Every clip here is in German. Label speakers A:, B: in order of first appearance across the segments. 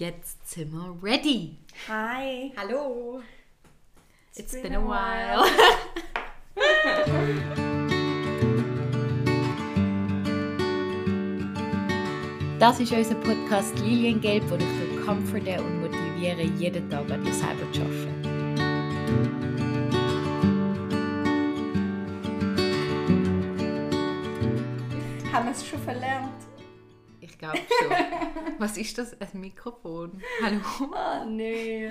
A: Jetzt sind wir ready.
B: Hi.
A: Hallo.
B: It's,
A: been, a while. Das ist unser Podcast Liliengelb, wo ich dich comforten und motiviere, jeden Tag an dir selber zu arbeiten.
B: Haben wir es schon verlernt?
A: Glaube schon. Was ist das? Ein Mikrofon? Hallo?
B: Oh nee.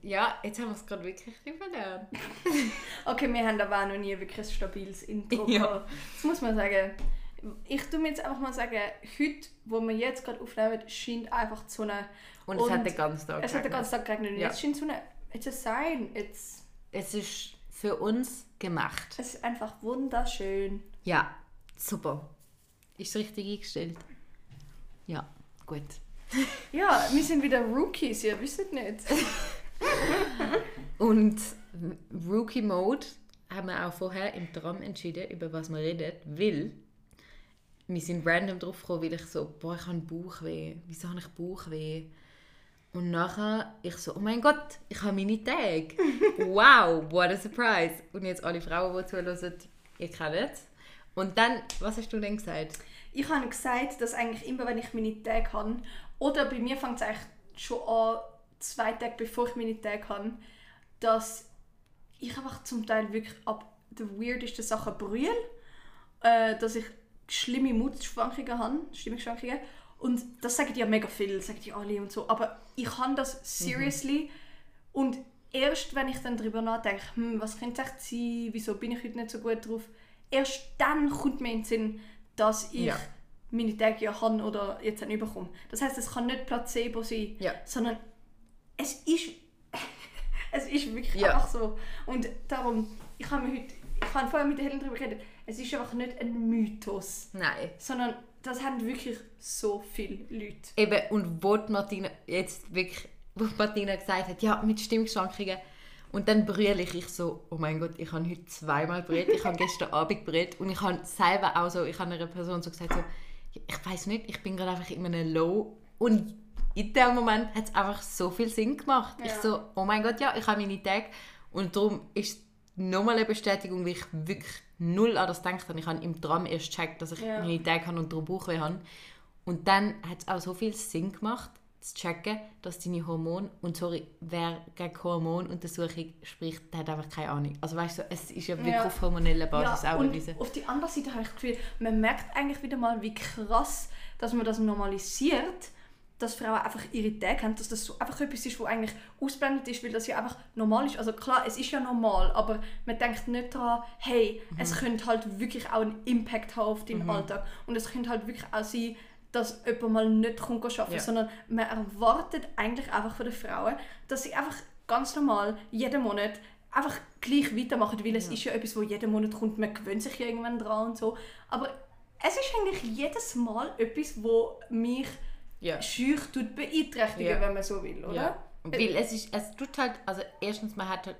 A: Ja, jetzt haben wir es gerade wirklich verlernt.
B: Okay, wir haben aber auch noch nie wirklich ein stabiles Intro
A: Ja.
B: gehabt. Das muss man sagen. Ich tue mir jetzt einfach mal sagen, heute, wo wir jetzt gerade aufnehmen, scheint einfach die Sonne.
A: Und, es hat den ganzen Tag
B: Es hat den
A: geregnet.
B: ganzen Tag geregnet. und
A: Ja.
B: Jetzt scheint die Sonne. It's a sign. It's,
A: Es ist für uns gemacht.
B: es ist einfach wunderschön.
A: Ja, super. Ist richtig eingestellt? Ja, gut.
B: Ja, wir sind wieder Rookies, ihr wisst nicht.
A: Und Rookie Mode haben wir auch vorher im Tram entschieden, über was wir reden, weil wir sind random drauf gekommen, weil ich so, boah, ich habe Bauchweh. Wieso habe ich Bauchweh? Und nachher ich so, oh mein Gott, ich habe meine Tage. Wow, what a surprise. Und jetzt alle Frauen, die zuhören, ihr kennt es. Und dann, was hast du denn gesagt?
B: Ich habe gesagt, dass eigentlich immer, wenn ich meine Tage habe, oder bei mir fängt es eigentlich schon an, zwei Tage bevor ich meine Tage habe, dass ich einfach zum Teil wirklich ab den weirdesten Sachen brülle, äh, dass ich schlimme Mutschwankungen habe, Stimmungsschwankungen. Und das sagen ja mega viel, sagen die alle und so. Aber ich kann das seriously und erst wenn ich dann darüber nachdenke, hm, was könnte es echt sein, wieso bin ich heute nicht so gut drauf, erst dann kommt mir in den Sinn, dass ich
A: Ja.
B: meine Tage ja habe oder jetzt dann überkomme. Das heißt, es kann nicht Placebo sein,
A: Ja.
B: sondern es ist, es ist wirklich
A: Ja.
B: einfach so. Und darum, ich habe mir heute, ich habe vorher mit der Helen darüber geredet, es ist einfach nicht ein Mythos,
A: Nein.
B: sondern das haben wirklich so viele Leute.
A: Eben, und wo Martina jetzt wirklich, wo Martina gesagt hat, ja, mit Stimmungsschwankungen. Und dann brülle ich, ich so, oh mein Gott, ich habe heute zweimal brüllt, ich habe gestern Abend brüllt und ich habe selber auch so, ich habe einer Person so gesagt, so, ich weiß nicht, ich bin gerade einfach in einem Low und in dem Moment hat es einfach so viel Sinn gemacht. Ich
B: Ja.
A: so, oh mein Gott, ja, ich habe meine Tage und darum ist nochmal eine Bestätigung, wie ich wirklich null an das gedacht habe. Ich habe im Tram erst gecheckt, dass ich
B: Ja.
A: meine Tage habe und darum Bauchweh habe. Und dann hat es auch so viel Sinn gemacht, zu checken, dass deine Hormone, und sorry, wer gegen Hormonuntersuchung spricht, der hat einfach keine Ahnung. Also weißt du, es ist ja wirklich
B: Ja.
A: auf hormoneller Basis auch
B: und auf die andere Seite habe ich das Gefühl, man merkt eigentlich wieder mal, wie krass, dass man das normalisiert, dass Frauen einfach ihre Tage haben, dass das so einfach etwas ist, was eigentlich ausblendet ist, weil das ja einfach normal ist. Also klar, es ist ja normal, aber man denkt nicht daran, hey, es
A: Mhm.
B: könnte halt wirklich auch einen Impact haben auf deinen Alltag. Und es könnte halt wirklich auch sein, dass jemand mal nicht kommt arbeiten
A: Ja.
B: sondern man erwartet eigentlich einfach von den Frauen, dass sie einfach ganz normal jeden Monat einfach gleich weitermachen, weil es ist ja etwas, wo jeden Monat kommt, man gewöhnt sich ja irgendwann dran und so. Aber es ist eigentlich jedes Mal etwas, wo mich
A: Ja.
B: schüch tut beeinträchtigen,
A: Ja.
B: wenn man so will, oder?
A: Ja. Weil es ist, es tut halt, also erstens, man hat halt,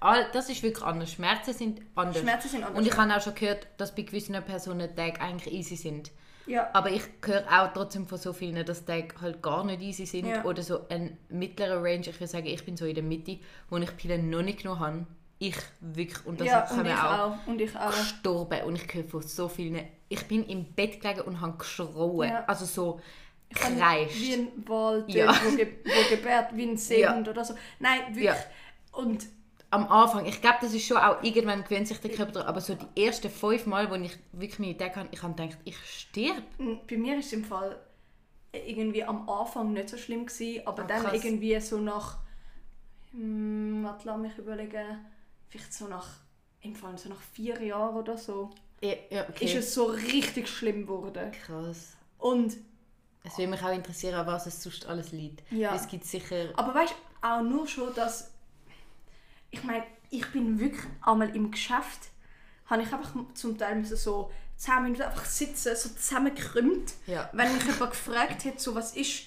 A: all, das ist wirklich anders. Schmerzen sind anders.
B: Schmerzen sind anders.
A: Und ich habe auch schon gehört, dass bei gewissen Personen Tage eigentlich easy sind.
B: Ja.
A: Aber ich höre auch trotzdem von so vielen, dass Tage halt gar nicht easy sind.
B: Ja.
A: Oder so ein mittlerer Range. Ich würde sagen, ich bin so in der Mitte, wo ich Pillen noch nicht genommen habe. Ich wirklich, und das
B: ja,
A: kann
B: und ich
A: auch,
B: auch. Und ich auch.
A: gestorben. Und ich höre von so vielen, ich bin im Bett gelegen und habe geschrauen.
B: Ja.
A: Also so kreischt.
B: Wie ein Wald,
A: Ja.
B: wo, ge wo gebärt, wie ein Seehund oder so. Nein, wirklich. Und
A: am Anfang, ich glaube, das ist schon auch irgendwann gewöhnt sich der Körper daran, aber so die ersten fünf Mal, wo ich wirklich meine Tage hatte, ich habe gedacht, ich sterbe.
B: Mm, Bei mir ist es im Fall irgendwie am Anfang nicht so schlimm gewesen, aber
A: Ah,
B: dann irgendwie so nach, hm, was lass mich überlegen, vielleicht so nach, im Fall so nach vier Jahren oder so,
A: Ja, ja, okay.
B: ist es so richtig schlimm geworden.
A: krass.
B: Und,
A: Es würde mich auch interessieren, an was es sonst alles liegt.
B: Ja.
A: Es gibt sicher...
B: aber weißt du, auch nur schon, dass, ich meine, ich bin wirklich einmal im Geschäft, habe ich einfach zum Teil so 10 Minuten einfach sitzen, so zusammengekrümmt.
A: Ja.
B: Wenn mich jemand gefragt hat, so was ist,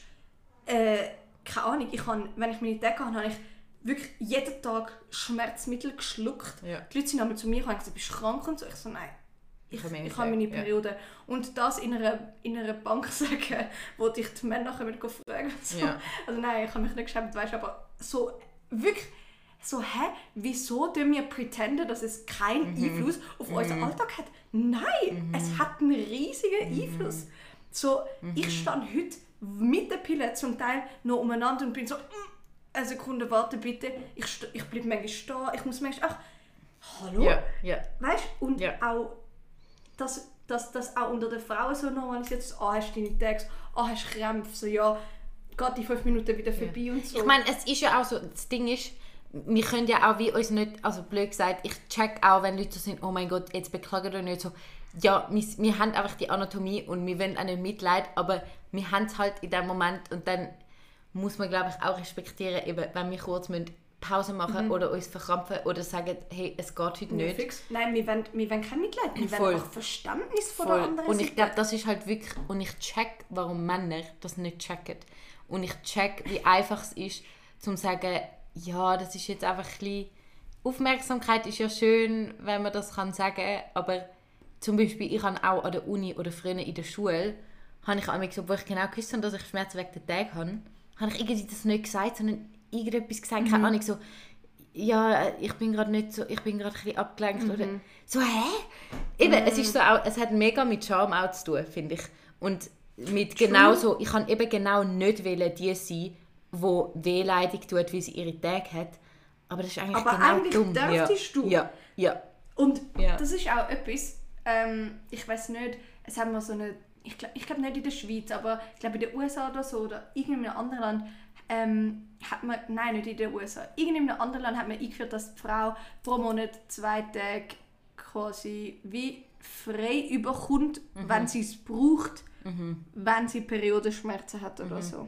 B: äh, keine Ahnung, ich habe, wenn ich meine Tage habe, habe ich wirklich jeden Tag Schmerzmittel geschluckt.
A: Ja.
B: Die Leute sind einmal zu mir gekommen und gesagt, bist du krank und so. Ich so, nein, ich,
A: Kann
B: ich
A: ja
B: habe meine
A: sagen, ja.
B: Periode. Und das in einer, in einer Bank sagen, wo dich die Männer gehen fragen. So.
A: Ja.
B: Also nein, ich habe mich nicht geschämt, weißt, aber so wirklich so, hä, wieso tun wir pretenden, dass es keinen
A: Mhm.
B: Einfluss auf unseren Alltag hat? Nein, es hat einen riesigen
A: Mhm.
B: Einfluss. So, ich stand heute mit der Pille zum Teil noch umeinander und bin so, «Mm, eine Sekunde, warte bitte, ich, ich bleibe manchmal stehen, ich muss manchmal, ach, hallo?
A: Ja, ja.
B: Weißt du, und
A: Ja.
B: auch, dass, dass das auch unter den Frauen so normalisiert ist, ah, hast du deine Tags, ah, hast du Krämpfe, so, ja, geht die fünf Minuten wieder vorbei und so.
A: Ich meine, es ist ja auch so, das Ding ist, wir können ja auch wie uns nicht, also blöd gesagt, ich check auch, wenn Leute so sind, oh mein Gott, jetzt beklagen wir nicht so. Ja, wir, wir haben einfach die Anatomie und wir wollen auch nicht Mitleid, aber wir haben es halt in dem Moment und dann muss man, glaube ich, auch respektieren, eben, wenn wir kurz müssen Pause machen oder uns verkrampfen oder sagen, hey, es geht heute nicht.
B: Fix. Nein, wir wollen, wir wollen kein Mitleid, wir
A: Voll.
B: wollen einfach Verständnis von der
A: Voll.
B: anderen
A: Und ich glaube, das ist halt wirklich, und ich check, warum Männer das nicht checken. Und ich check, wie einfach es ist, zum zu sagen, ja, das ist jetzt einfach ein bisschen, Aufmerksamkeit ist ja schön, wenn man das kann sagen, aber zum Beispiel, ich habe auch an der Uni oder früher in der Schule, habe ich einmal gesagt, wo ich genau gewusst habe, dass ich Schmerzen wegen der Tage habe, habe ich irgendwie das nicht gesagt, sondern irgendetwas gesagt, keine Ahnung, so, ja, ich bin gerade nicht so, ich bin gerade ein bisschen abgelenkt oder so, hä? Eben, es ist so auch, es hat mega mit Charme auch zu tun, finde ich. Und mit genau so, ich kann eben genau nicht wählen, die sein, wo wehleidig tut, wie sie ihre Tage hat. Aber das ist eigentlich
B: Aber
A: genau
B: eigentlich
A: dumm.
B: dürftest
A: ja.
B: du.
A: Ja, ja.
B: Und
A: Ja.
B: das ist auch etwas, ähm, ich weiß nicht, es haben wir so eine, ich glaube ich glaub nicht in der Schweiz, aber ich glaube in den USA oder so oder irgendeinem anderen Land ähm, hat man, nein, nicht in den USA, irgendeinem anderen Land hat man eingeführt, dass die Frau pro Monat zwei Tage quasi wie frei überkommt, wenn sie es braucht, wenn sie Periodenschmerzen hat oder so.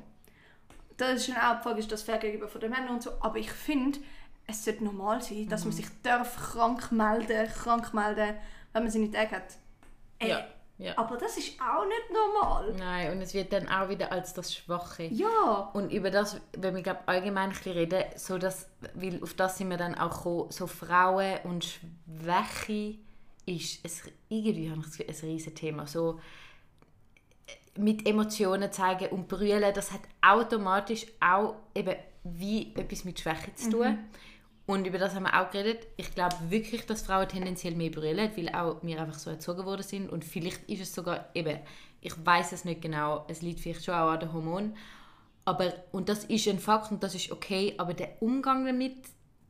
B: Das ist schon auch die Frage, ist das fair gegenüber von den Männern und so, aber ich finde, es sollte normal sein, dass man sich darf krank melden, krank melden, wenn man seine Tage hat. Ey,
A: Ja, ja.
B: Aber das ist auch nicht normal.
A: Nein, und es wird dann auch wieder als das Schwache.
B: Ja.
A: Und über das, wenn wir glaub, allgemein ein bisschen reden, so dass, weil auf das sind wir dann auch gekommen, so Frauen und Schwäche ist es, irgendwie habe ich das Gefühl, ein riesen Thema. So, äh, mit Emotionen zeigen und brüllen, das hat automatisch auch eben wie etwas mit Schwäche zu tun. Und über das haben wir auch geredet. Ich glaube wirklich, dass Frauen tendenziell mehr brüllen, weil auch wir einfach so erzogen worden sind. Und vielleicht ist es sogar eben, ich weiß es nicht genau, es liegt vielleicht schon auch an den Hormonen. Aber, und das ist ein Fakt und das ist okay, aber der Umgang damit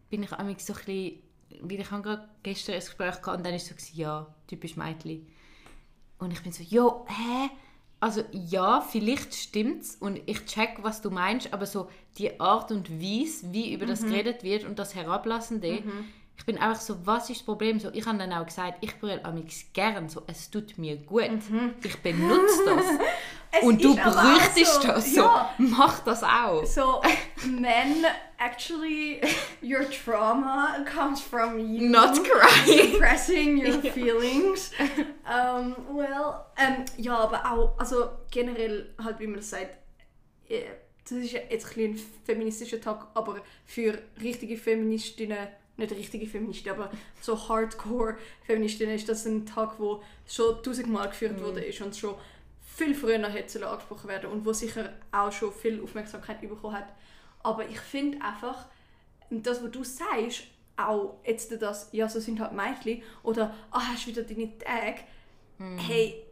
A: bin ich eigentlich so ein bisschen, weil ich habe gerade gestern ein Gespräch gehabt und dann ist so, gewesen, ja, typisch Mädchen. Und ich bin so, jo, hä? Also ja, vielleicht stimmt's und ich check, was du meinst, aber so die Art und Weise, wie über das geredet wird und das Herablassende, ich bin einfach so, was ist das Problem? So, ich habe dann auch gesagt, ich brülle amix gern, so, es tut mir gut, ich benutze das.
B: Es
A: und du bräuchtest
B: so,
A: das, so,
B: ja.
A: mach das auch.
B: So, men, actually, your trauma comes from you.
A: Not crying.
B: Suppressing your feelings. um, well, ähm, ja, aber auch, also generell, halt wie man das sagt, äh, das ist ja jetzt ein, ein feministischer Tag, aber für richtige Feministinnen, nicht richtige Feministinnen, aber so Hardcore-Feministinnen ist das ein Tag, wo schon tausendmal geführt
A: Mhm.
B: wurde ist und schon viel früher hätte angesprochen werden und wo sicher auch schon viel Aufmerksamkeit bekommen hat. Aber ich finde einfach, das, was du sagst, auch jetzt das, ja, so sind halt Mädchen oder ah, hast du wieder deine Tage.
A: Mhm.
B: Hey,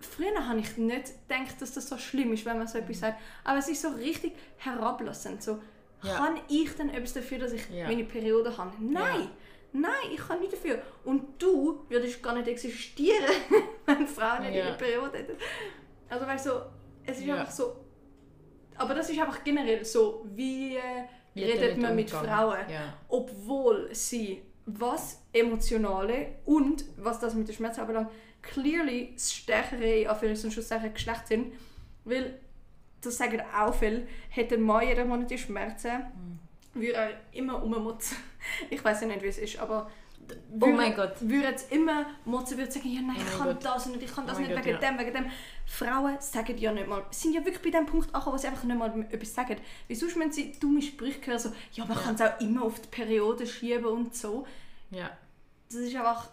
B: früher habe ich nicht gedacht, dass das so schlimm ist, wenn man so etwas sagt. Aber es ist so richtig herablassend. So,
A: Ja.
B: Kann ich denn etwas dafür, dass ich
A: Ja.
B: meine Periode habe? Nein! Nein, ich kann nicht dafür. Und du würdest gar nicht existieren, wenn Frauen nicht
A: Ja.
B: ihre Periode hätten. Also weißt du, so, es ist
A: Ja.
B: einfach so. Aber das ist einfach generell so, wie äh,
A: Wie
B: redet man mit
A: umgehen.
B: Frauen,
A: Ja.
B: obwohl sie was Emotionale und was das mit der Schmerz anbelangt, clearly das stärkere, auf und Schlusszeichen Geschlecht sind. Weil, das sagen auch viele, hätte ein Mann jeden Monat die Schmerzen, würde er immer ummotzen. Ich weiß ja nicht, wie es ist, aber
A: Oh mein Gott.
B: würde jetzt immer motzen, würde sagen, ja nein,
A: Oh
B: ich
A: mein
B: kann
A: Gott.
B: das nicht, ich kann das
A: Oh
B: nicht
A: Gott,
B: wegen
A: ja.
B: dem, wegen dem. Frauen sagen ja nicht mal, sind ja wirklich bei dem Punkt angekommen, wo sie einfach nicht mal etwas sagen. Wieso müssen sie dumme Sprüche hören, so, ja, man
A: Ja.
B: kann es auch immer auf die Periode schieben und so.
A: Ja.
B: Das ist einfach,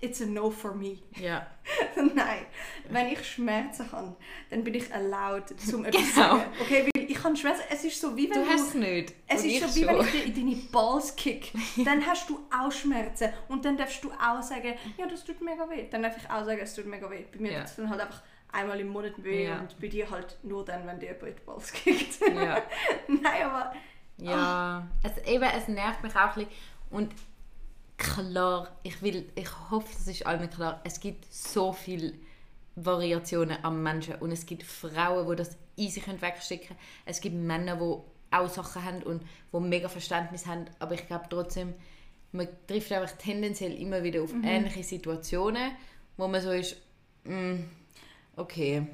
B: it's a no for me.
A: Ja.
B: Nein, wenn ich Schmerzen habe, dann bin ich erlaubt, zum etwas
A: Genau.
B: sagen. Okay, ich habe Schmerzen, es ist so wie wenn
A: Du
B: du...
A: hast es nicht.
B: es ist
A: ich
B: so wie wenn
A: schon.
B: ich dir in deine Balls kick. Dann hast du auch Schmerzen. Und dann darfst du auch sagen, ja, das tut mega weh. Dann darf ich auch sagen, es tut mega weh. Bei mir
A: Ja.
B: tut es dann halt einfach einmal im Monat weh
A: Ja.
B: und bei dir halt nur dann, wenn dir jemand in die Balls kickt.
A: Ja.
B: Nein, aber...
A: Ja, es, eben, es nervt mich auch ein bisschen. Und klar, ich will, ich hoffe, das ist allen klar, es gibt so viele Variationen am Menschen und es gibt Frauen, die das easy können wegstecken können. Es gibt Männer, die auch Sachen haben und die mega Verständnis haben, aber ich glaube trotzdem, man trifft einfach tendenziell immer wieder auf ähnliche Situationen, wo man so ist, mm, okay,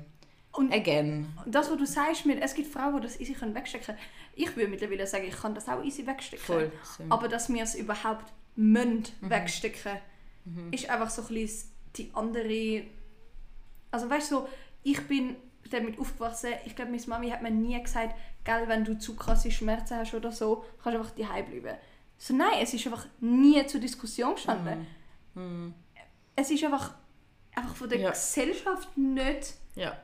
B: Und
A: again.
B: das, was du sagst, mit, es gibt Frauen, die das easy können wegstecken können. Ich würde mittlerweile sagen, ich kann das auch easy wegstecken.
A: Voll.
B: Aber dass wir es überhaupt müssen wegstecken, ist einfach so ein bisschen die andere. Also weißt du, so, ich bin damit aufgewachsen. Ich glaube, meine Mami hat mir nie gesagt, gell, wenn du zu krasse Schmerzen hast oder so, kannst du einfach daheim bleiben. So nein, es ist einfach nie zur Diskussion gestanden. Es ist einfach, einfach von der
A: Ja.
B: Gesellschaft nicht
A: Ja.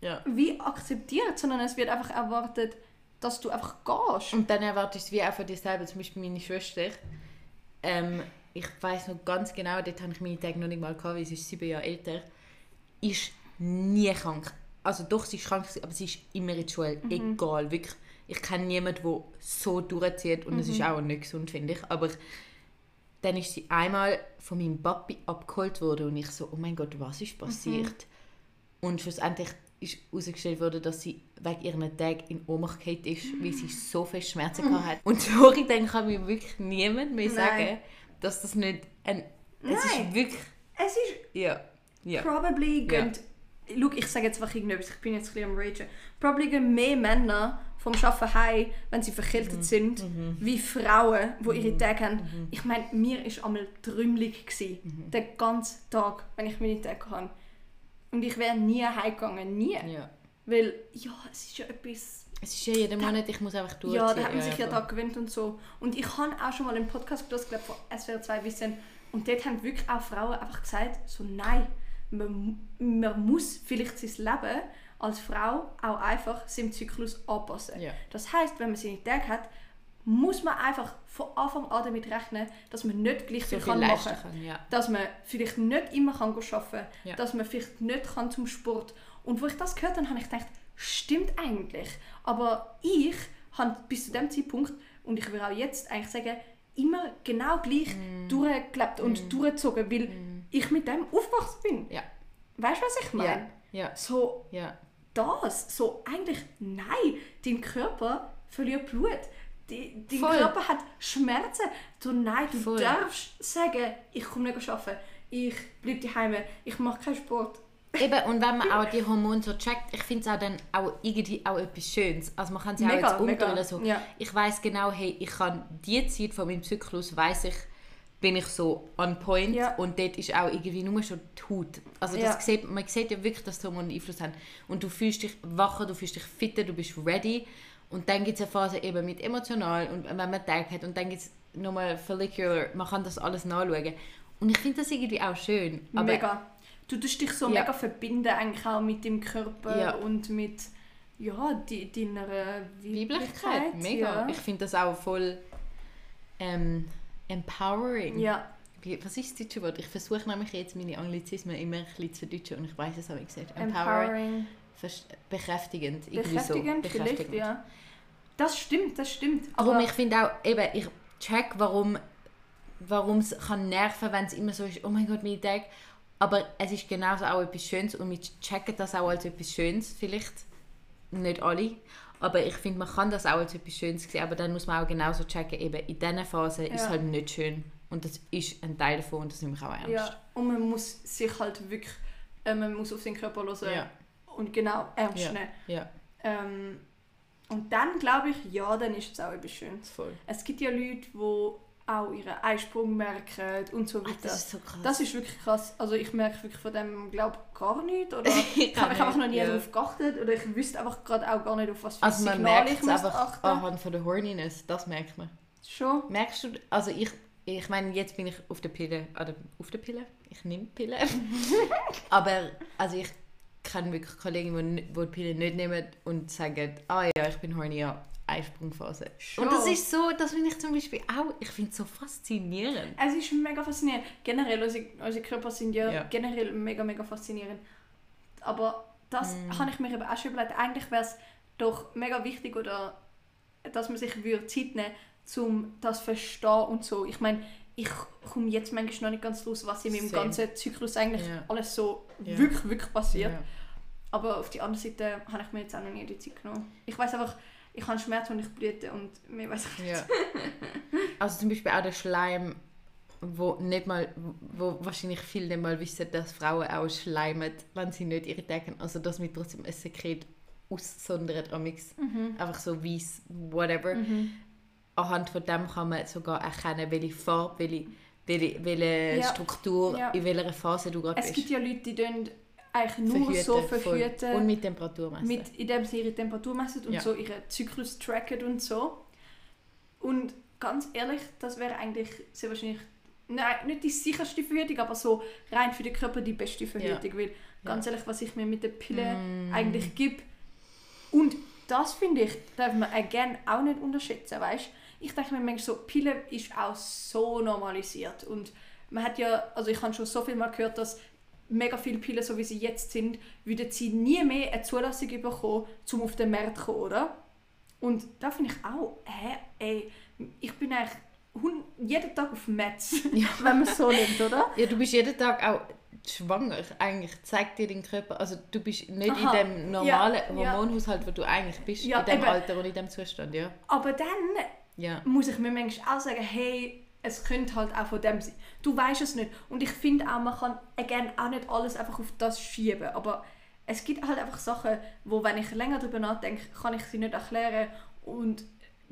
A: Ja.
B: wie akzeptiert, sondern es wird einfach erwartet, dass du einfach gehst.
A: Und dann erwartest du es wie auch von dir selber, zum Beispiel meine Schwester. Ähm, ich weiß noch ganz genau, dort habe ich meine Tage noch nicht mal gehabt, weil sie ist sieben Jahre älter. Ist nie krank. Also doch, sie ist krank, aber sie ist immer in die Schule. Egal, wirklich. Ich kenne niemanden, der so durchzieht und es ist auch nicht gesund, finde ich. Aber dann ist sie einmal von meinem Papi abgeholt worden und ich so, oh mein Gott, was ist passiert? Und schlussendlich ist herausgestellt worden, dass sie wegen ihren Tag in Ohnmacht gefallen ist, weil sie so viel Schmerzen gehabt hat. Und sorry, dann kann mir wirklich niemand mehr
B: Nein.
A: sagen, dass das nicht ein... Es ist wirklich...
B: Es ist
A: Ja. Ja.
B: probably
A: Ja.
B: gehen, Schau, ich sage jetzt einfach irgendetwas, ich bin jetzt ein bisschen am Ragen. Probably gehen mehr Männer vom Arbeiten heim, wenn sie verkältet
A: Mhm.
B: sind, wie Frauen, die ihre Tage haben. Ich meine, mir war einmal trümmelig,
A: Mhm.
B: den ganzen Tag, wenn ich meine Tage hatte. Und ich wäre nie heimgegangen, nie.
A: ja.
B: Weil, ja, es ist ja etwas...
A: Es ist ja jeden Monat, ich muss einfach durchziehen.
B: Ja, da hat man sich ja
A: voll.
B: da gewöhnt und so. Und ich habe auch schon mal einen Podcast gehört, glaube von SWR 2 bisschen. Und dort haben wirklich auch Frauen einfach gesagt, so nein, man, man muss vielleicht sein Leben als Frau auch einfach seinem Zyklus anpassen.
A: Ja.
B: Das heißt, wenn man seine Tage hat, muss man einfach von Anfang an damit rechnen, dass man nicht gleich
A: So
B: viel kann machen kann
A: kann, ja.
B: dass man vielleicht nicht immer kann arbeiten
A: Ja.
B: dass man vielleicht nicht kann zum Sport. Und wo ich das gehört habe, habe ich gedacht, stimmt eigentlich. Aber ich habe bis zu dem Zeitpunkt, und ich will auch jetzt eigentlich sagen, immer genau gleich
A: Mm.
B: durchgelebt und durchgezogen, weil ich mit dem aufgewachsen bin.
A: Ja.
B: Weißt du, was ich meine?
A: Ja.
B: So
A: Ja.
B: das, so eigentlich, nein, dein Körper verliert Blut. Die, dein
A: Voll.
B: Körper hat Schmerzen. Du, nein, du
A: Voll.
B: darfst sagen, ich komme nicht arbeiten, ich bleibe daheim, ich mache keinen Sport.
A: Eben, und wenn man auch die Hormone so checkt, ich finde es auch dann auch irgendwie auch etwas Schönes. Also man kann ja auch
B: Mega,
A: jetzt umdrehen. So.
B: ja.
A: Ich weiß genau, hey, ich kann die Zeit von meinem Zyklus, weiß ich, bin ich so on point
B: Ja.
A: und dort ist auch irgendwie nur schon die Haut. Also das
B: Ja.
A: sieht, man sieht ja wirklich, dass die Hormone Einfluss haben. Und du fühlst dich wacher, du fühlst dich fitter, du bist ready. Und dann gibt es eine Phase eben mit emotional und wenn man Tag hat und dann gibt es nochmal follicular, man kann das alles nachschauen. Und ich finde das irgendwie auch schön. Aber
B: mega. Du tust dich so
A: Ja.
B: mega verbinden eigentlich auch mit dem Körper und mit ja, die, deiner
A: Weiblichkeit, mega.
B: Ja.
A: Ich finde das auch voll ähm, empowering.
B: ja.
A: Wie, was ist das deutsche Wort? Ich versuche nämlich jetzt meine Anglizismen immer ein bisschen zu deutschen und ich weiß es, ich gesagt. Empowering. Bekräftigend.
B: Bekräftigend,
A: so.
B: vielleicht, ja. Das stimmt, das stimmt.
A: Darum,
B: Aber
A: ich finde auch, eben, ich check, warum warum es kann nerven, wenn es immer so ist, oh mein Gott, mein Tag. Aber es ist genauso auch etwas Schönes und wir checken das auch als etwas Schönes, vielleicht. Nicht alle. Aber ich finde, man kann das auch als etwas Schönes sehen, aber dann muss man auch genauso checken, eben in dieser Phase ist es
B: Ja.
A: halt nicht schön. Und das ist ein Teil davon und das nehme ich auch ernst.
B: ja, und man muss sich halt wirklich, äh, man muss auf seinen Körper hören
A: Ja.
B: und genau ernst
A: Ja.
B: nehmen.
A: Ja,
B: Ähm, und dann glaube ich, ja, dann ist es auch etwas Schönes.
A: voll.
B: Es gibt ja Leute, die auch ihren Eisprung merken und so
A: Ach,
B: weiter.
A: das ist so krass.
B: Das ist wirklich krass. Also ich merke wirklich von dem, glaube gar nichts. Oder ich habe mich einfach noch nie
A: ja.
B: darauf geachtet. Oder ich wüsste einfach gerade auch gar nicht, auf was für
A: also
B: Signale ich muss
A: einfach
B: achten.
A: anhand von der Horniness, das merkt man.
B: Schon?
A: Merkst du, also ich, ich meine, jetzt bin ich auf der Pille, oder auf der Pille, ich nehme Pille. Aber also ich kenne wirklich Kollegen, die, die die Pille nicht nehmen und sagen, ah ja, ich bin horny, ja, Eisprungphase.
B: Schon.
A: Und das ist so, das finde ich zum Beispiel auch, ich finde es so faszinierend.
B: Es ist mega faszinierend. Generell, unsere, unsere Körper sind ja,
A: Ja.
B: generell mega, mega faszinierend. Aber das
A: Mm.
B: habe ich mir eben auch schon überlegt. Eigentlich wäre es doch mega wichtig, oder, dass man sich würde Zeit nehmen um das zu verstehen und so. Ich meine, ich komme jetzt manchmal noch nicht ganz raus, was in meinem
A: Same.
B: ganzen Zyklus eigentlich
A: Ja.
B: alles so
A: Ja.
B: wirklich, wirklich passiert.
A: Ja.
B: Aber auf die andere Seite habe ich mir jetzt auch noch nie die Zeit genommen. Ich weiß einfach, ich habe Schmerz und ich blüte und mir weiß ich nicht.
A: Ja. Also zum Beispiel auch der Schleim, wo nicht mal, wo wahrscheinlich viele nicht mal wissen, dass Frauen auch schleimen, wenn sie nicht ihre haben. Also dass wir trotzdem ein Sekret aussondern amix. Einfach so weiß, whatever.
B: Mhm.
A: Anhand von dem kann man sogar erkennen, welche Farbe, welche, welche, welche
B: Ja.
A: Struktur,
B: Ja.
A: in welcher Phase du gerade
B: Es
A: bist.
B: gibt ja Leute, die eigentlich nur so
A: voll.
B: verhüten.
A: Und mit Temperatur messen.
B: mit, indem sie ihre Temperatur messen und
A: Ja.
B: so ihren Zyklus tracken und so. Und ganz ehrlich, das wäre eigentlich sehr wahrscheinlich nein, nicht die sicherste Verhütung, aber so rein für den Körper die beste Verhütung. Weil ganz ehrlich, was ich mir mit der Pille
A: Mm.
B: eigentlich gebe. Und das finde ich, darf man again auch nicht unterschätzen, weißt? Ich denke mir manchmal so, Pille ist auch so normalisiert und man hat ja, also ich habe schon so viel mal gehört, dass mega viele Pillen, so wie sie jetzt sind, würden sie nie mehr eine Zulassung bekommen, um auf den Markt zu kommen, oder? Und da finde ich auch, hä, ey, ich bin eigentlich jeden Tag auf Metz,
A: Ja.
B: wenn man es so nimmt, oder?
A: Ja, du bist jeden Tag auch schwanger. Eigentlich zeigt dir dein Körper, also du bist nicht
B: Aha.
A: in dem normalen
B: Ja.
A: Hormonhaushalt, wo du eigentlich bist,
B: Ja,
A: in dem
B: eben.
A: Alter und in dem Zustand, ja.
B: Aber dann muss ich mir manchmal auch sagen, hey, es könnte halt auch von dem sein. Du weißt es nicht. Und ich finde auch, man kann again, auch nicht alles einfach auf das schieben. Aber es gibt halt einfach Sachen, wo, wenn ich länger darüber nachdenke, kann ich sie nicht erklären. Und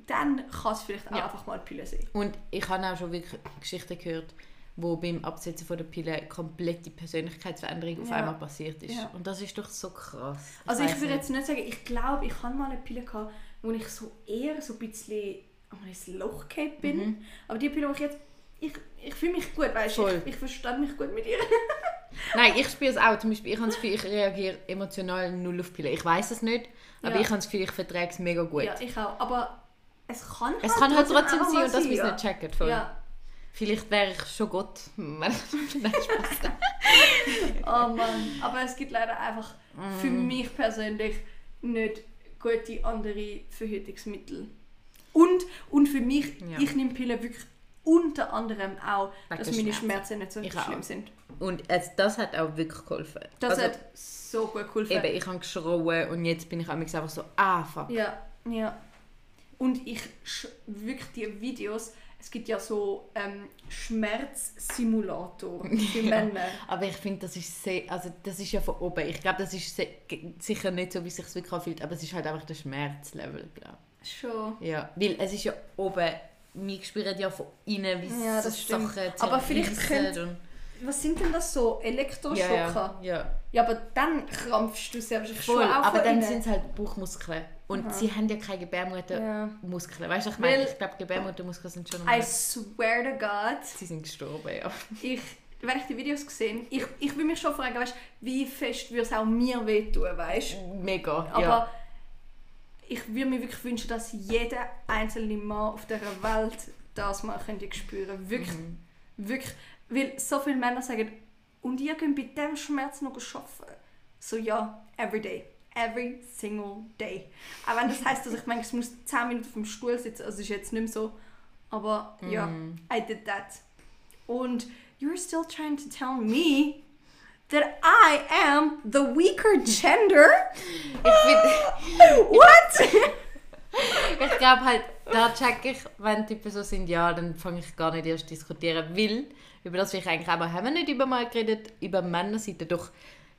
B: dann kann es vielleicht auch
A: Ja.
B: einfach mal Pille sein.
A: und ich habe auch schon wirklich Geschichten gehört, wo beim Absetzen von der Pille komplette Persönlichkeitsveränderung auf
B: Ja.
A: einmal passiert ist.
B: Ja.
A: Und das ist doch so krass.
B: Also
A: weiss
B: ich würde jetzt nicht sagen, ich glaube, ich hatte mal eine Pille, gehabt, wo ich so eher so ein bisschen ein Loch gefallen bin.
A: Mhm.
B: Aber die Pille, die ich jetzt... Ich, ich fühle mich gut, weißt du? Ich, ich verstehe mich gut mit ihr.
A: Nein, ich spüre es auch. Zum Beispiel, ich das Gefühl, ich reagiere emotional null auf Pille. Ich weiß es nicht, aber
B: Ja.
A: ich habe das Gefühl, ich vertrage es mega gut.
B: Ja, ich auch. Aber es kann halt
A: Es kann halt trotzdem sein,
B: mal
A: und dass wir es
B: ja.
A: nicht checken. Voll.
B: Ja.
A: Vielleicht wäre ich schon Gott. Nein, Spaß.
B: Oh Mann. Aber es gibt leider einfach für
A: Mm.
B: mich persönlich nicht gute andere Verhütungsmittel. Und, und für mich,
A: Ja.
B: ich nehme Pillen wirklich unter anderem auch,
A: Wegen
B: dass meine
A: Schmerzen.
B: Schmerzen nicht so
A: Ich
B: schlimm
A: auch.
B: sind.
A: Und jetzt, das hat auch wirklich geholfen.
B: Das
A: Also,
B: hat so gut geholfen.
A: Eben, ich habe geschrauen und jetzt bin ich einfach so, ah, fuck.
B: Ja, ja. Und ich sch- wirklich die Videos, es gibt ja so ähm, Schmerzsimulator für
A: Ja.
B: Männer.
A: Aber ich finde, das ist sehr, also das ist ja von oben. Ich glaube, das ist se- ge- sicher nicht so, wie es sich wirklich anfühlt, aber es ist halt einfach der Schmerzlevel, glaube
B: Schon.
A: Ja, weil es ist ja oben, wir spüren ja von innen, wie
B: Ja,
A: so
B: das stimmt.
A: Sachen
B: Aber vielleicht
A: und,
B: Was sind denn das so? Elektroschocker?
A: ja, ja.
B: Ja, aber dann krampfst du selbst
A: Voll,
B: schon auch
A: aber dann sind es halt Bauchmuskeln. Und
B: Aha.
A: sie haben ja keine Gebärmuttermuskeln. Weißt du, ich meine? Ich glaube, Gebärmuttermuskeln sind schon
B: I swear to God,
A: Sie sind gestorben, ja.
B: ich, wenn ich die Videos gesehen ich, ich will mich schon fragen, weißt, wie fest würde es auch mir wehtun, weißt
A: Mega,
B: Aber
A: ja.
B: Ich würde mir wirklich wünschen, dass jeder einzelne Mann auf dieser Welt das mal könnte spüren. Wirklich,
A: Mhm.
B: wirklich. Weil so viele Männer sagen, und ihr könnt bei diesem Schmerz noch arbeiten. So ja, every day. Every single day. Auch wenn das heisst, dass ich manchmal muss 10 Minuten auf dem Stuhl sitzen also ist jetzt nicht mehr so. Aber ja,
A: Mhm.
B: I did that. Und you're still trying to tell me that I am the weaker gender? What?
A: Ich glaube halt, da check ich, wenn Typen so sind, ja, dann fange ich gar nicht erst diskutieren, weil, über das ich eigentlich auch, haben wir nicht über mal geredet, über Männerseite, doch,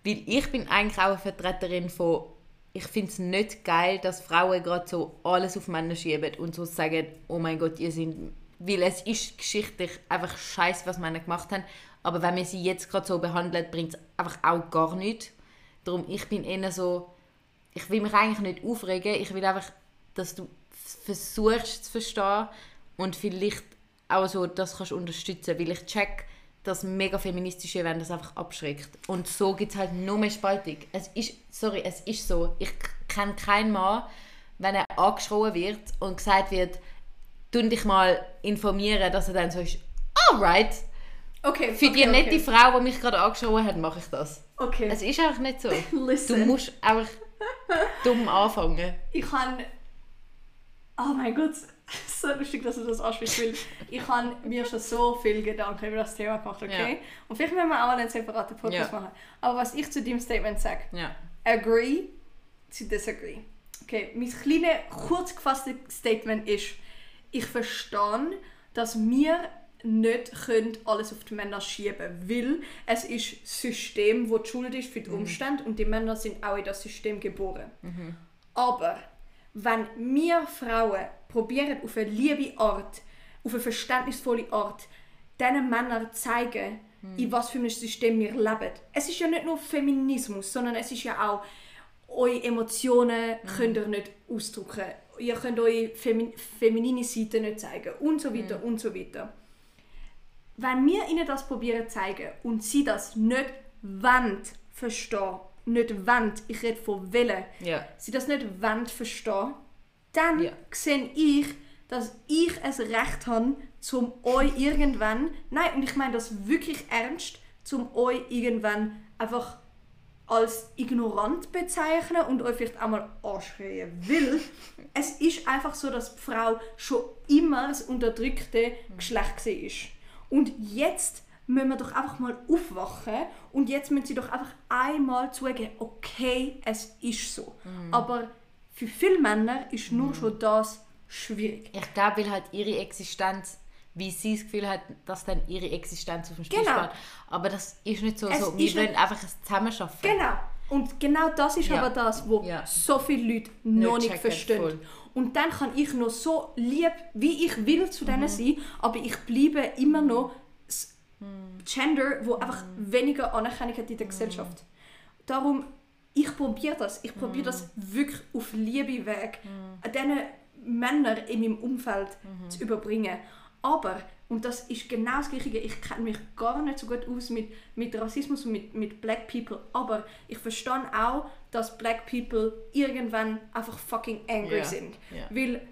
A: weil ich bin eigentlich auch eine Vertreterin von, ich finde es nicht geil, dass Frauen gerade so alles auf Männer schieben und so sagen, oh mein Gott, ihr sind, weil es ist geschichtlich einfach scheiße, was Männer gemacht haben, aber wenn man sie jetzt gerade so behandelt, bringt es einfach auch gar nichts. Darum, ich bin eher so, ich will mich eigentlich nicht aufregen, ich will einfach, dass du versuchst zu verstehen und vielleicht auch so das kannst unterstützen, weil ich check, das mega feministische wenn das einfach abschreckt. Und so gibt es halt noch mehr Spaltung. Es ist, sorry, es ist so. Ich kenne keinen Mann, wenn er angeschrien wird und gesagt wird, tu dich mal informieren, dass er dann so ist, alright,
B: Okay,
A: für die
B: okay,
A: nette
B: okay.
A: Frau, die mich gerade angeschaut hat, mache ich das.
B: Okay.
A: Es ist einfach nicht so. Du musst einfach dumm anfangen.
B: Ich kann. Oh mein Gott, so lustig, dass du das ansprichst, weil ich habe mir schon so viel Gedanken über das Thema gemacht, okay?
A: Ja.
B: Und vielleicht müssen wir auch mal einen separaten Podcast
A: Ja.
B: machen. Aber was ich zu deinem Statement sage,
A: Ja.
B: agree to disagree. Okay, mein kleines, kurz gefasstes Statement ist, ich verstehe, dass wir nicht können alles auf die Männer schieben weil es ist das System, wo die Schuld ist für die Umstände und die Männer sind auch in das System geboren. Aber wenn wir Frauen probieren auf eine liebe Art, auf eine verständnisvolle Art, diesen Männern zeigen, in was für einem System wir leben. Es ist ja nicht nur Feminismus, sondern es ist ja auch, eure Emotionen könnt ihr nicht ausdrücken. Ihr könnt eure Femi feminine Seite nicht zeigen und so weiter und so weiter. Wenn wir ihnen das probieren zu zeigen und sie das nicht wollen verstehen, nicht wollen, ich rede von Willen,
A: Ja.
B: sie das nicht wollen verstehen, dann
A: Ja.
B: sehe ich, dass ich es Recht habe, zum euch irgendwann, nein, und ich meine das wirklich ernst, zum euch irgendwann einfach als ignorant bezeichnen und euch vielleicht einmal anschreien will. es ist einfach so, dass die Frau schon immer das unterdrückte Geschlecht war. Und jetzt müssen wir doch einfach mal aufwachen und jetzt müssen sie doch einfach einmal zugeben, okay, es ist so. Aber für viele Männer ist nur schon das schwierig.
A: Ich glaube, weil halt ihre Existenz, wie sie das Gefühl hat, dass dann ihre Existenz auf dem Spiel
B: Genau.
A: steht. Aber das ist nicht so.
B: Es
A: so. Wir wollen
B: nicht-
A: einfach ein Zusammenschaffen.
B: Genau. Und genau das ist
A: Ja.
B: aber das, was
A: Ja.
B: so viele Leute noch nicht verstehen.
A: voll.
B: Und dann kann ich noch so lieb, wie ich will zu
A: Mhm.
B: denen sein, aber ich bleibe immer noch das
A: Mhm.
B: Gender, wo einfach weniger Anerkennung hat in der Gesellschaft. Darum, ich probiere das. Ich probiere
A: Mhm.
B: das wirklich auf Liebe Weg, an diesen Männern in meinem Umfeld
A: Mhm.
B: zu überbringen. Aber, und das ist genau das Gleiche, ich kenne mich gar nicht so gut aus mit, mit Rassismus und mit, mit Black People, aber ich verstehe auch, dass Black People irgendwann einfach fucking angry
A: Ja,
B: sind.
A: ja.
B: Weil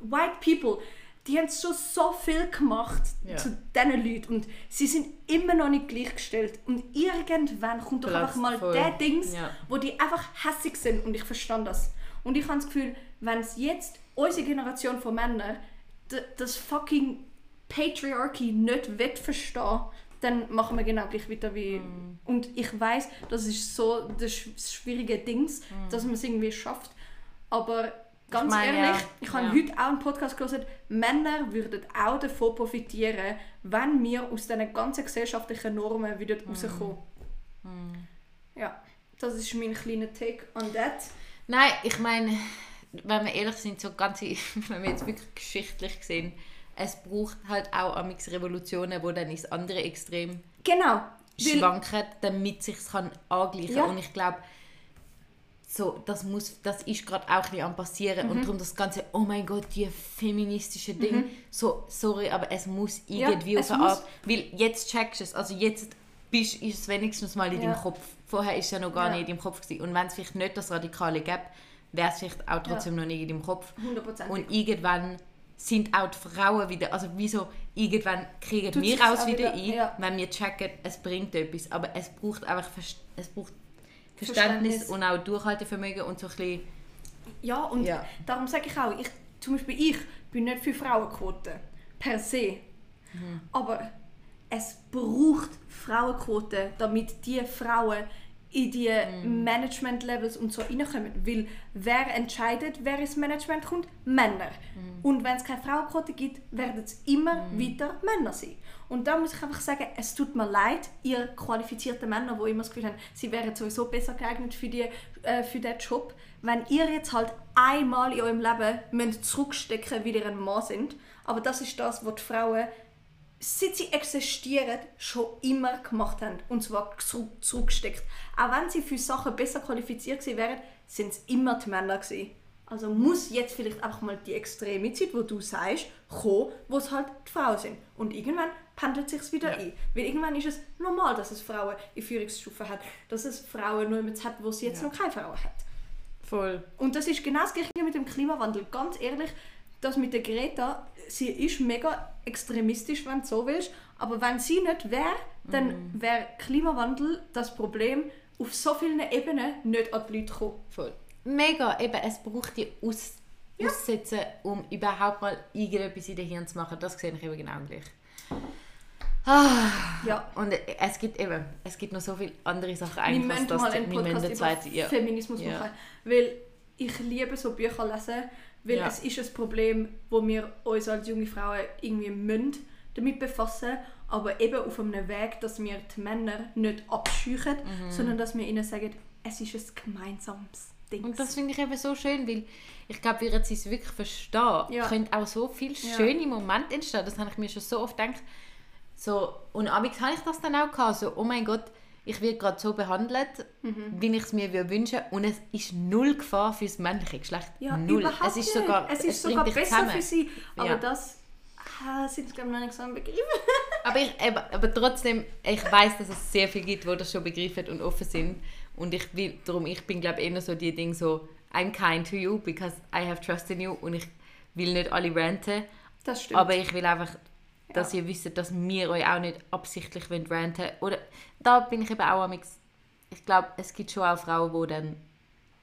B: White People, die haben so, so viel gemacht
A: Ja.
B: zu diesen Leuten und sie sind immer noch nicht gleichgestellt. Und irgendwann kommt doch
A: Platz
B: einfach mal
A: voll.
B: der Dings, wo die einfach hässig sind und ich verstand das. Und ich habe das Gefühl, wenn es jetzt unsere Generation von Männern das fucking Patriarchy nicht will verstehen, dann machen wir genau gleich weiter wie...
A: Mm.
B: Und ich weiß, das ist so das sch- das schwierige Dings, dass man es irgendwie schafft. Aber ganz
A: Mm. meine,
B: ehrlich,
A: ja,
B: ich habe
A: ja.
B: heute auch einen Podcast gehört, Männer würden auch davon profitieren, wenn wir aus diesen ganzen gesellschaftlichen Normen wieder
A: Mm.
B: rauskommen. Ja, das ist mein kleiner Take on that.
A: Nein, ich meine, wenn wir ehrlich sind, so ganze, wenn wir jetzt wirklich geschichtlich sehen, es braucht halt auch amix Revolutionen, wo dann ins andere Extrem
B: Genau.
A: Schwanken, damit sich kann angleichen.
B: Ja.
A: Und ich glaube, so, das, muss, das ist gerade auch ein am passieren.
B: Mhm.
A: Und darum das ganze, oh mein Gott, die feministische Ding. So, sorry, aber es muss irgendwie
B: Ja,
A: auf
B: es
A: eine Art... Weil jetzt checkst du es, also jetzt bist, ist es wenigstens mal in
B: Ja.
A: deinem Kopf. Vorher ist es ja noch gar
B: Ja.
A: nicht in deinem Kopf gewesen. Und wenn es vielleicht nicht das Radikale gäbe, wäre es vielleicht auch trotzdem noch nicht in deinem Kopf.
B: 100%.
A: Und irgendwann sind auch die Frauen wieder, also wieso, irgendwann kriegen
B: Tut
A: wir
B: sich's
A: aus
B: auch
A: wieder,
B: wieder,
A: ein,
B: ja.
A: wenn wir checken, es bringt etwas. Aber es braucht einfach es braucht Verständnis,
B: Verständnis.
A: und auch Durchhaltevermögen und so ein bisschen,
B: Ja, und
A: Ja.
B: darum sage ich auch, ich, zum Beispiel ich bin nicht für Frauenquoten, per se.
A: Mhm.
B: Aber es braucht Frauenquoten, damit die Frauen in die
A: Mhm.
B: Management-Levels und so reinkommen. Weil wer entscheidet, wer ins Management kommt? Männer.
A: Mhm.
B: Und wenn es keine Frauenquote gibt, werden es immer weiter Männer sein. Und da muss ich einfach sagen, es tut mir leid, ihr qualifizierten Männer, die immer das Gefühl haben, sie wären sowieso besser geeignet für, die, äh, für diesen Job. Wenn ihr jetzt halt einmal in eurem Leben müsst zurückstecken wie ihr ein Mann sind, aber das ist das, was die Frauen seit sie existieren, schon immer gemacht haben. Und zwar zurück, zurückgesteckt. Auch wenn sie für Sachen besser qualifiziert wären, sind es immer die Männer gewesen. Also muss jetzt vielleicht einfach mal die extreme Zeit, wo du sagst, kommen, wo es halt die Frauen sind. Und irgendwann pendelt sich wieder ein. Weil irgendwann ist es normal, dass es Frauen in Führungsstufen hat, dass es Frauen nur hat, wo es jetzt
A: Ja.
B: noch keine Frauen hat.
A: Voll.
B: Und das ist genau das gleiche mit dem Klimawandel. Ganz ehrlich, das mit der Greta, sie ist mega extremistisch, wenn du so willst. Aber wenn sie nicht wäre, dann wäre Klimawandel das Problem auf so vielen Ebenen nicht an die Leute gekommen.
A: Voll. Mega, eben, es braucht die Aus Aussätze, um überhaupt mal irgendetwas in den Hirn zu machen. Das sehe ich eben genau gleich. Ah,
B: Ja.
A: und es gibt eben, es gibt noch so viele andere Sachen eigentlich, was
B: mal
A: das
B: einen
A: wir müssen
B: Podcast
A: eine
B: über
A: zweite, ja.
B: Feminismus
A: Ja.
B: machen. Weil ich liebe so Bücher lesen, weil
A: Ja.
B: es ist ein Problem, wo wir uns als junge Frauen irgendwie müssen damit befassen aber eben auf einem Weg, dass wir die Männer nicht abscheuchen,
A: Mhm.
B: sondern dass wir ihnen sagen, es ist ein gemeinsames Ding.
A: Und das finde ich eben so schön, weil ich glaube, während sie es wirklich verstehen,
B: Ja.
A: können auch so viele
B: Ja.
A: schöne Momente entstehen. Das habe ich mir schon so oft gedacht. So, und abends habe ich das dann auch gehabt, so, oh mein Gott, ich werde gerade so behandelt,
B: Mhm.
A: wie ich es mir würde wünschen und es ist null Gefahr für das männliche Geschlecht.
B: Ja,
A: null.
B: überhaupt
A: es ist sogar,
B: es ist sogar
A: bringt dich
B: besser
A: zusammen.
B: für sie. Aber
A: Ja.
B: das ah, sind glaube ich noch nicht so ein Begriff.
A: Aber, ich, aber, aber trotzdem, ich weiß, dass es sehr viel gibt, die das schon begreifen und offen sind. Und ich will, darum, ich bin glaube eher so die Dinge so, I'm kind to you because I have trust in you und ich will nicht alle ranten,
B: Das stimmt.
A: aber ich will einfach, dass ihr wisst, dass wir euch auch nicht absichtlich wollen ranten Oder da bin ich eben auch am ich glaube, es gibt schon auch Frauen, die dann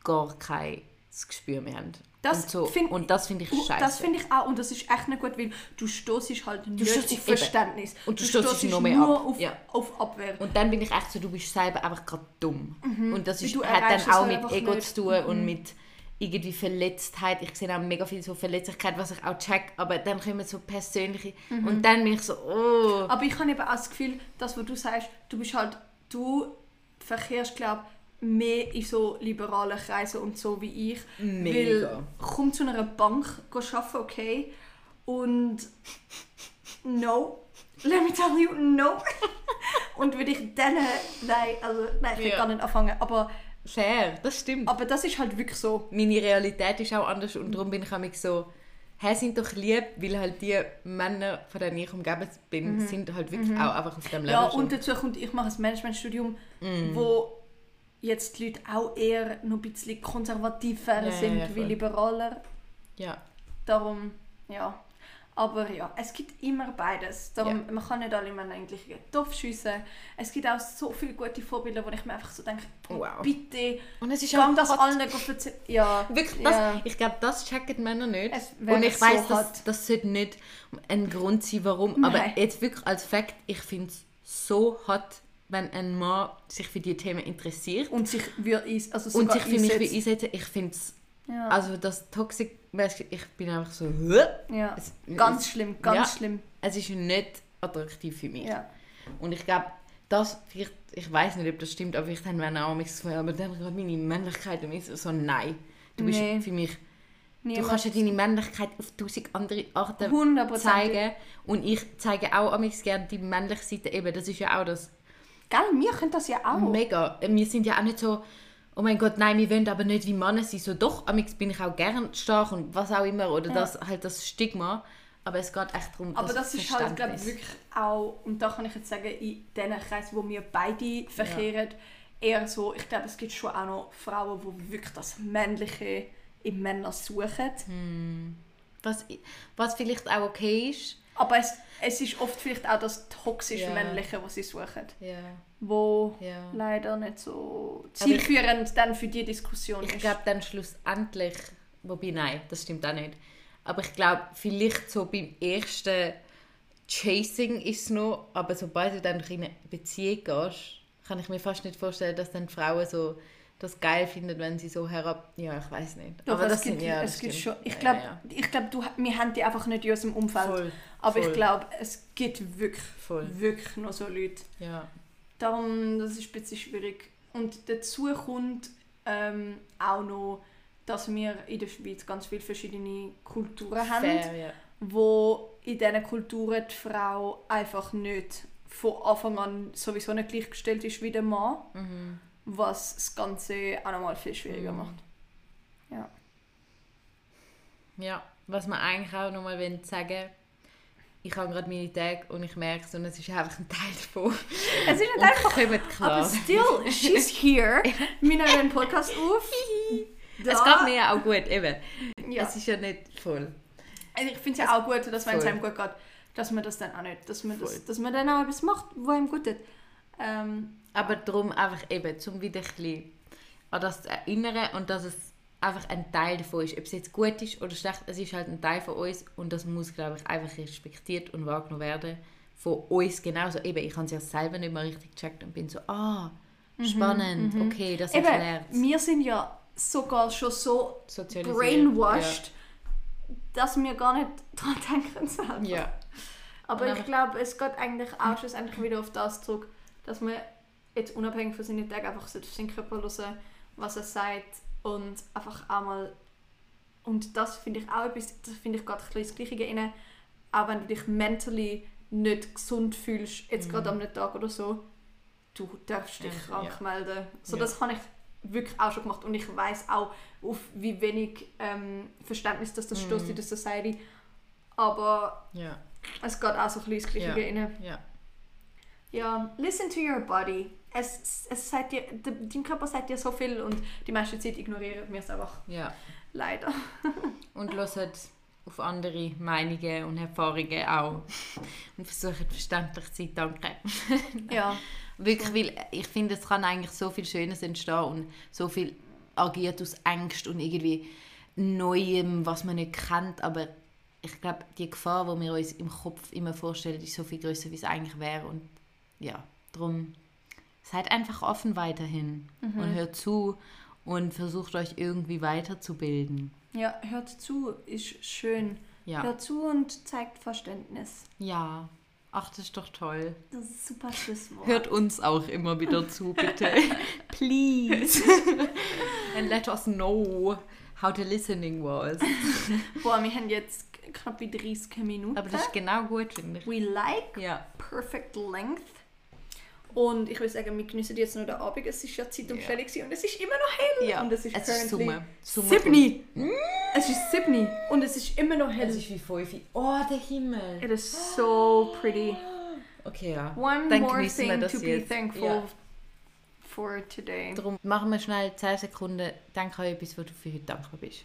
A: gar kein Gespür mehr haben.
B: Das
A: und, so.
B: find-
A: und das finde ich scheiße.
B: Das finde ich auch und das ist echt nicht gut, weil du stoßest halt nicht
A: stossest
B: auf
A: eben.
B: Verständnis.
A: Und du stossest
B: stossest
A: noch mehr
B: nur
A: ab.
B: Auf,
A: Ja.
B: auf Abwehr.
A: Und dann bin ich echt so, du bist selber einfach gerade dumm. Und das ist,
B: Mhm. du
A: hat dann auch mit Ego
B: nicht.
A: zu tun und mit irgendwie Verletztheit. Ich sehe auch mega viel so Verletzlichkeit, was ich auch check, aber dann kommen so persönliche
B: Mhm.
A: und dann bin ich so, oh.
B: Aber ich habe eben auch das Gefühl, das, was du sagst, du bist halt, du verkehrst, glaube mehr in so liberalen Kreisen und so wie ich.
A: Mega.
B: Weil, komm zu einer Bank go arbeiten, okay? Und no. Let me tell you, no. und würde ich dann, nein, also, nein, ich
A: Ja.
B: gar nicht anfangen, aber,
A: Fair, das stimmt.
B: aber das ist halt wirklich so.
A: Meine Realität ist auch anders und darum bin ich auch so, hey, sind doch lieb, weil halt die Männer, von denen ich umgeben bin, sind halt wirklich auch einfach auf dem Level
B: Mhm. Ja,
A: schon.
B: und dazu kommt, ich mache ein Managementstudium,
A: Mm.
B: wo jetzt die Leute auch eher noch ein bisschen konservativer
A: Ja,
B: sind
A: ja,
B: wie liberaler.
A: ja.
B: Darum, ja. Aber ja, es gibt immer beides. Darum,
A: Ja.
B: man kann nicht alle eigentlich in den Topf schiessen. Es gibt auch so viele gute Vorbilder, wo ich mir einfach so denke, oh,
A: Wow.
B: bitte,
A: Und es ist auch
B: das
A: hot.
B: allen erzählen. Ja,
A: Wirklich, das,
B: ja.
A: ich glaube, das checken Männer nicht. Und ich
B: so
A: weiß,
B: hart.
A: dass das sollte nicht ein Grund sein, warum. Aber
B: Nein.
A: jetzt wirklich als Fakt, ich finde es so hot, wenn ein Mann sich für die Themen interessiert
B: Und sich, also
A: und
B: sogar
A: sich für mich
B: einsetzt.
A: einsetzt. Ich finde es,
B: Ja,
A: also das Toxic, ich bin einfach so,
B: ja.
A: es-
B: ganz
A: es-
B: schlimm, ganz
A: ja.
B: schlimm.
A: es ist nicht attraktiv für mich.
B: Ja.
A: Und ich glaube, das, vielleicht, ich weiß nicht, ob das stimmt, aber vielleicht haben Männer auch mich so, aber dann gerade meine Männlichkeit und ich so, nein. Du bist
B: Nee.
A: für mich Du
B: Niemand-
A: kannst ja deine Männlichkeit auf tausend andere Arten
B: 100%.
A: zeigen. Und ich zeige auch an mich gerne die männliche Seite eben. Das ist ja auch das
B: Gell, wir können das ja auch.
A: mega. Wir sind ja auch nicht so, oh mein Gott, nein, wir wollen aber nicht wie Männer sein. So doch, am bin ich auch gern stark und was auch immer. Oder
B: Ja.
A: das halt das Stigma. Aber es geht echt darum,
B: Aber das ist halt, glaube ich, wirklich auch, und da kann ich jetzt sagen, in diesen Kreisen, wo wir beide verkehren, eher so, ich glaube, es gibt schon auch noch Frauen, die wirklich das Männliche in Männern suchen.
A: Hm. Was, was vielleicht auch okay ist.
B: Aber es, es ist oft vielleicht auch das toxisch
A: Ja.
B: Männliche, was sie suchen.
A: Ja.
B: Wo
A: Ja.
B: leider nicht so
A: Aber ich-
B: zielführend dann für die Diskussion
A: Ich
B: ist.
A: glaube dann schlussendlich, wobei nein, das stimmt auch nicht. Aber ich glaube, vielleicht so beim ersten Chasing ist es noch, aber sobald du dann in eine Beziehung gehst, kann ich mir fast nicht vorstellen, dass dann Frauen so das geil finden, wenn sie so herab... Ja, ich weiß nicht.
B: Doch,
A: aber
B: es
A: das
B: gibt,
A: sind ja...
B: es gibt schon. Ich
A: Ja,
B: glaube,
A: ja,
B: ich glaub, du, wir haben die einfach nicht in unserem
A: ja.
B: Umfeld.
A: Voll,
B: Aber ich
A: voll.
B: glaube, es gibt wirklich,
A: voll.
B: wirklich noch so Leute.
A: Ja.
B: Darum, das ist ein bisschen schwierig. Und dazu kommt ähm, auch noch, dass wir in der Schweiz ganz viele verschiedene Kulturen haben,
A: Fair, ja.
B: wo in diesen Kulturen die Frau einfach nicht von Anfang an sowieso nicht gleichgestellt ist wie der Mann,
A: Mhm.
B: was das Ganze auch nochmal viel schwieriger
A: Mhm.
B: macht. Ja.
A: Ja, was man eigentlich auch nochmal sagen ich habe gerade meine Tage und ich merke es und es ist einfach ein Teil davon.
B: Es ist ein Teil davon. Aber still, she's here. Wir nehmen einen Podcast auf.
A: Da. Es geht mir ja auch gut, eben. Ja. Es ist ja nicht voll.
B: Also ich finde es ja auch gut, dass wenn es einem gut geht, dass man das dann auch nicht, dass man, das, dass man dann auch etwas macht, wo einem gut tut. Ähm,
A: Aber darum einfach eben, zum wieder ein bisschen an das zu erinnern und dass es einfach ein Teil davon ist. Ob es jetzt gut ist oder schlecht, es ist halt ein Teil von uns und das muss, glaube ich, einfach respektiert und wahrgenommen werden. Von uns genauso. Eben, ich habe es ja selber nicht mehr richtig gecheckt und bin so, ah, mhm, spannend, mhm, okay, das Eben, erklärt
B: Wir sind ja sogar schon so brainwashed, ja. dass wir gar nicht daran denken selber. Ja. Aber ich glaube, es geht eigentlich auch schlussendlich wieder auf das zurück, dass man jetzt unabhängig von seinen Tagen einfach auf seinen Körper hören, was er sagt und einfach einmal und das finde ich auch etwas, das finde ich gerade ein das Gleiche inne, auch wenn du dich mentally nicht gesund fühlst, jetzt mhm. gerade am Tag oder so, du darfst dich ja, krank ja. melden. So, ja. Das habe ich wirklich auch schon gemacht und ich weiß auch, auf wie wenig ähm, Verständnis das, das mhm. stößt in der Society. Aber ja. es geht auch so ein bisschen das Gleiche ja. rein. Ja. ja, listen to your body. Es, es sagt dir, dein Körper sagt dir so viel und die meiste Zeit ignorieren wir es einfach. Ja. Leider.
A: und hört auf andere Meinungen und Erfahrungen auch. Und versuchen verständlich zu sein. Danke. ja. Wirklich, weil ich finde, es kann eigentlich so viel Schönes entstehen und so viel agiert aus Angst und irgendwie Neuem, was man nicht kennt, aber ich glaube, die Gefahr, die wir uns im Kopf immer vorstellen, ist so viel größer, wie es eigentlich wäre und ja, darum seid einfach offen weiterhin mhm. und hört zu und versucht euch irgendwie weiterzubilden.
B: Ja, hört zu, ist schön. Ja. Hört zu und zeigt Verständnis.
A: Ja, Ach, das ist doch toll.
B: Das ist super Schlusswort.
A: Hört uns auch immer wieder zu, bitte. Please. And let us know how the listening was.
B: Boah, wir haben jetzt knapp wie 30 Minuten.
A: Aber das ist genau gut, finde ich.
B: We like ja. perfect length. Und ich würde sagen, wir genießen jetzt noch den Abend. Es ist ja Zeit um yeah. und es ist immer noch hell. Ja. Und es ist es ist Summe. Summe Sydney. Mm. Es ist Sydney und es ist immer noch hell.
A: Es ist wie 5 Oh, der Himmel.
B: It is so pretty.
A: Okay, ja.
B: One Dann more thing to be jetzt. thankful ja. for today.
A: Darum machen wir schnell 10 Sekunden. Denk an etwas, wo du für heute dankbar bist.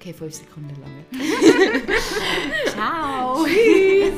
A: Okay, fünf Sekunden lang. Ciao. Tschüss.